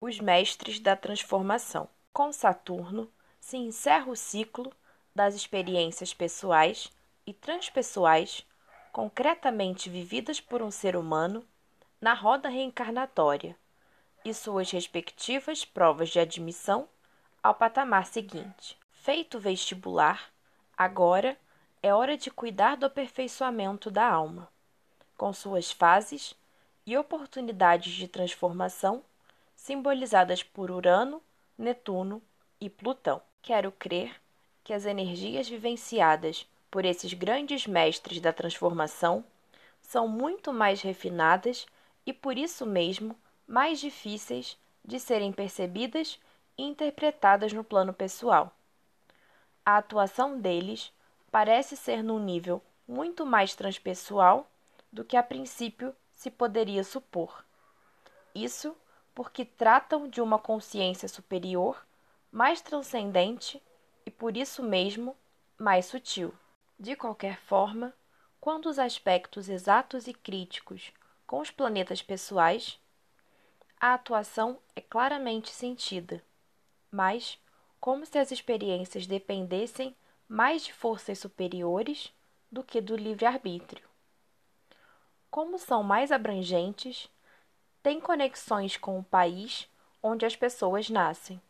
Os mestres da transformação. Com Saturno se encerra o ciclo das experiências pessoais e transpessoais concretamente vividas por um ser humano na roda reencarnatória e suas respectivas provas de admissão ao patamar seguinte. Feito o vestibular, agora é hora de cuidar do aperfeiçoamento da alma, com suas fases e oportunidades de transformação simbolizadas por Urano, Netuno e Plutão. Quero crer que as energias vivenciadas por esses grandes mestres da transformação são muito mais refinadas e por isso mesmo mais difíceis de serem percebidas e interpretadas no plano pessoal. A atuação deles parece ser num nível muito mais transpessoal do que a princípio se poderia supor. Isso porque tratam de uma consciência superior, mais transcendente e por isso mesmo mais sutil. De qualquer forma, quando os aspectos exatos e críticos com os planetas pessoais, a atuação é claramente sentida, mas como se as experiências dependessem mais de forças superiores do que do livre-arbítrio. Como são mais abrangentes, têm conexões com o país onde as pessoas nascem,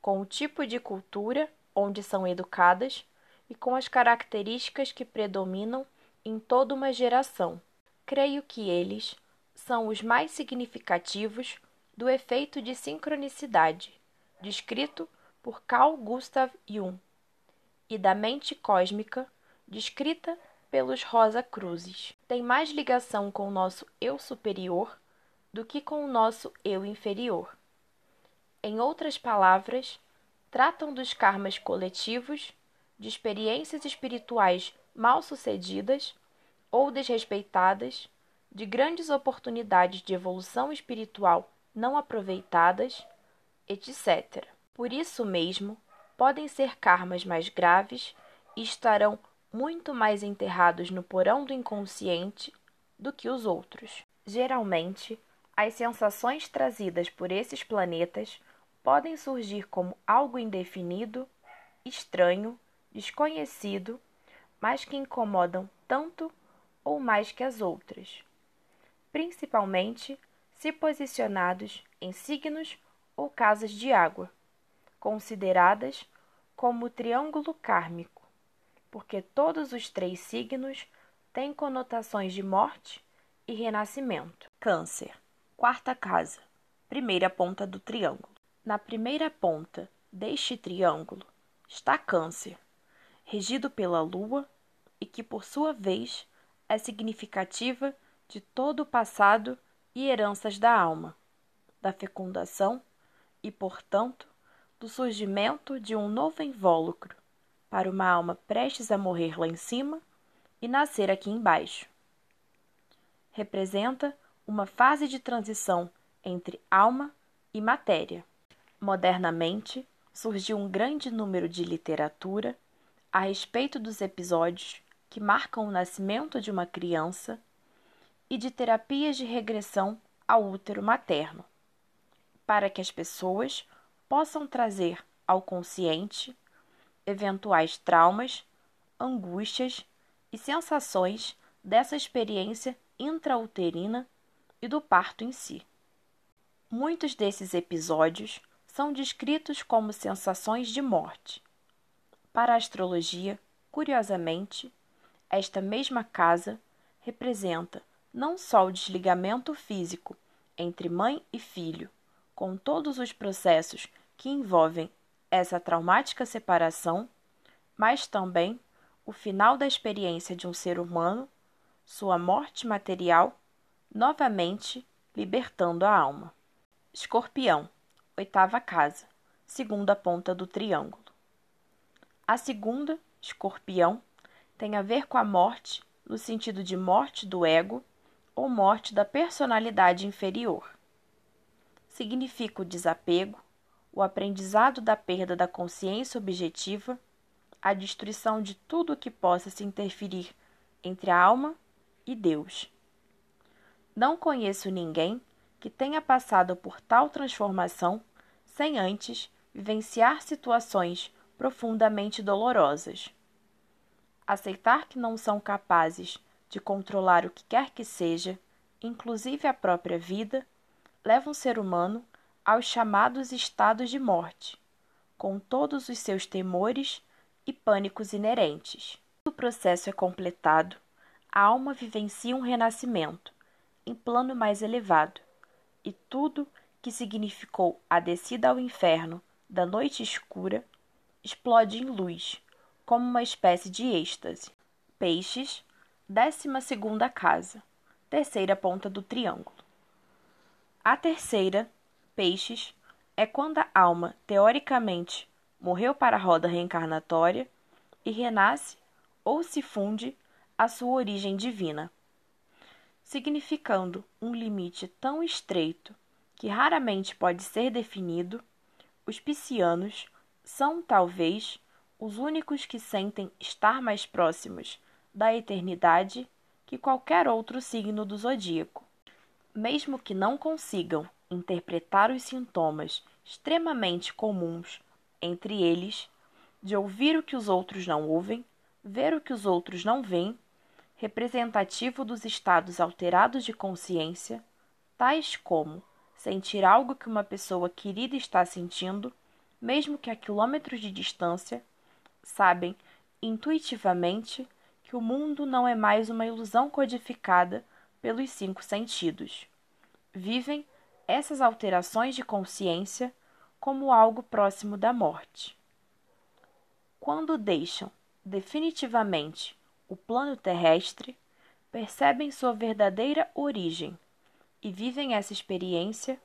com o tipo de cultura onde são educadas e com as características que predominam em toda uma geração. Creio que eles são os mais significativos do efeito de sincronicidade, descrito por Carl Gustav Jung, e da mente cósmica, descrita pelos Rosa Cruzes. Tem mais ligação com o nosso eu superior do que com o nosso eu inferior. Em outras palavras, tratam dos karmas coletivos, de experiências espirituais mal sucedidas ou desrespeitadas, de grandes oportunidades de evolução espiritual não aproveitadas, etc. Por isso mesmo, podem ser karmas mais graves e estarão muito mais enterrados no porão do inconsciente do que os outros. Geralmente, as sensações trazidas por esses planetas podem surgir como algo indefinido, estranho, desconhecido, mas que incomodam tanto ou mais que as outras, principalmente se posicionados em signos ou casas de água, consideradas como triângulo kármico, porque todos os três signos têm conotações de morte e renascimento. Câncer, quarta casa, primeira ponta do triângulo. Na primeira ponta deste triângulo está Câncer, regido pela Lua e que, por sua vez, é significativa de todo o passado e heranças da alma, da fecundação e, portanto, do surgimento de um novo invólucro para uma alma prestes a morrer lá em cima e nascer aqui embaixo. Representa uma fase de transição entre alma e matéria. Modernamente, surgiu um grande número de literatura a respeito dos episódios que marcam o nascimento de uma criança e de terapias de regressão ao útero materno, para que as pessoas possam trazer ao consciente eventuais traumas, angústias e sensações dessa experiência intrauterina e do parto em si. Muitos desses episódios são descritos como sensações de morte. Para a astrologia, curiosamente, esta mesma casa representa não só o desligamento físico entre mãe e filho, com todos os processos que envolvem essa traumática separação, mas também o final da experiência de um ser humano, sua morte material, novamente libertando a alma. Escorpião, oitava casa, segunda ponta do triângulo. A segunda, Escorpião, tem a ver com a morte no sentido de morte do ego ou morte da personalidade inferior. Significa o desapego, o aprendizado da perda da consciência objetiva, a destruição de tudo o que possa se interferir entre a alma e Deus. Não conheço ninguém que tenha passado por tal transformação sem antes vivenciar situações profundamente dolorosas. Aceitar que não são capazes de controlar o que quer que seja, inclusive a própria vida, leva um ser humano aos chamados estados de morte, com todos os seus temores e pânicos inerentes. Quando o processo é completado, a alma vivencia um renascimento, em plano mais elevado, e tudo que significou a descida ao inferno da noite escura explode em luz, como uma espécie de êxtase. Peixes, décima segunda casa, terceira ponta do triângulo. A terceira, peixes, é quando a alma, teoricamente, morreu para a roda reencarnatória e renasce ou se funde à sua origem divina, significando um limite tão estreito que raramente pode ser definido, os piscianos são, talvez, os únicos que sentem estar mais próximos da eternidade que qualquer outro signo do zodíaco. Mesmo que não consigam interpretar os sintomas extremamente comuns entre eles, de ouvir o que os outros não ouvem, ver o que os outros não veem, representativo dos estados alterados de consciência, tais como sentir algo que uma pessoa querida está sentindo, mesmo que a quilômetros de distância, sabem intuitivamente que o mundo não é mais uma ilusão codificada pelos cinco sentidos. Vivem essas alterações de consciência como algo próximo da morte. Quando deixam definitivamente o plano terrestre, percebem sua verdadeira origem e vivem essa experiência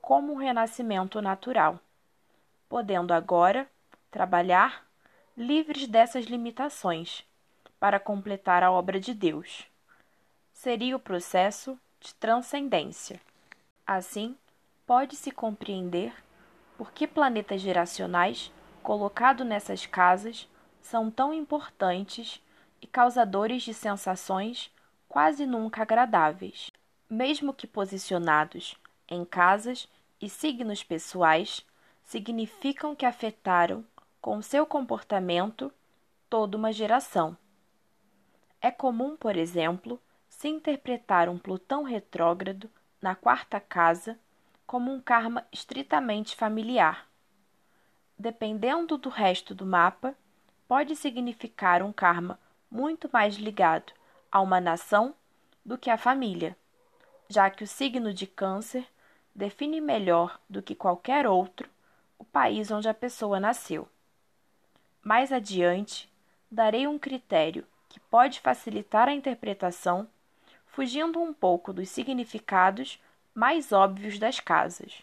como um renascimento natural, podendo agora trabalhar livres dessas limitações para completar a obra de Deus. Seria o processo de transcendência. Assim, pode-se compreender por que planetas geracionais colocados nessas casas são tão importantes e causadores de sensações quase nunca agradáveis. Mesmo que posicionados em casas e signos pessoais, significam que afetaram com seu comportamento toda uma geração. É comum, por exemplo, se interpretar um Plutão retrógrado na quarta casa como um karma estritamente familiar. Dependendo do resto do mapa, pode significar um karma muito mais ligado a uma nação do que à família, já que o signo de Câncer define melhor do que qualquer outro o país onde a pessoa nasceu. Mais adiante, darei um critério que pode facilitar a interpretação, fugindo um pouco dos significados mais óbvios das casas.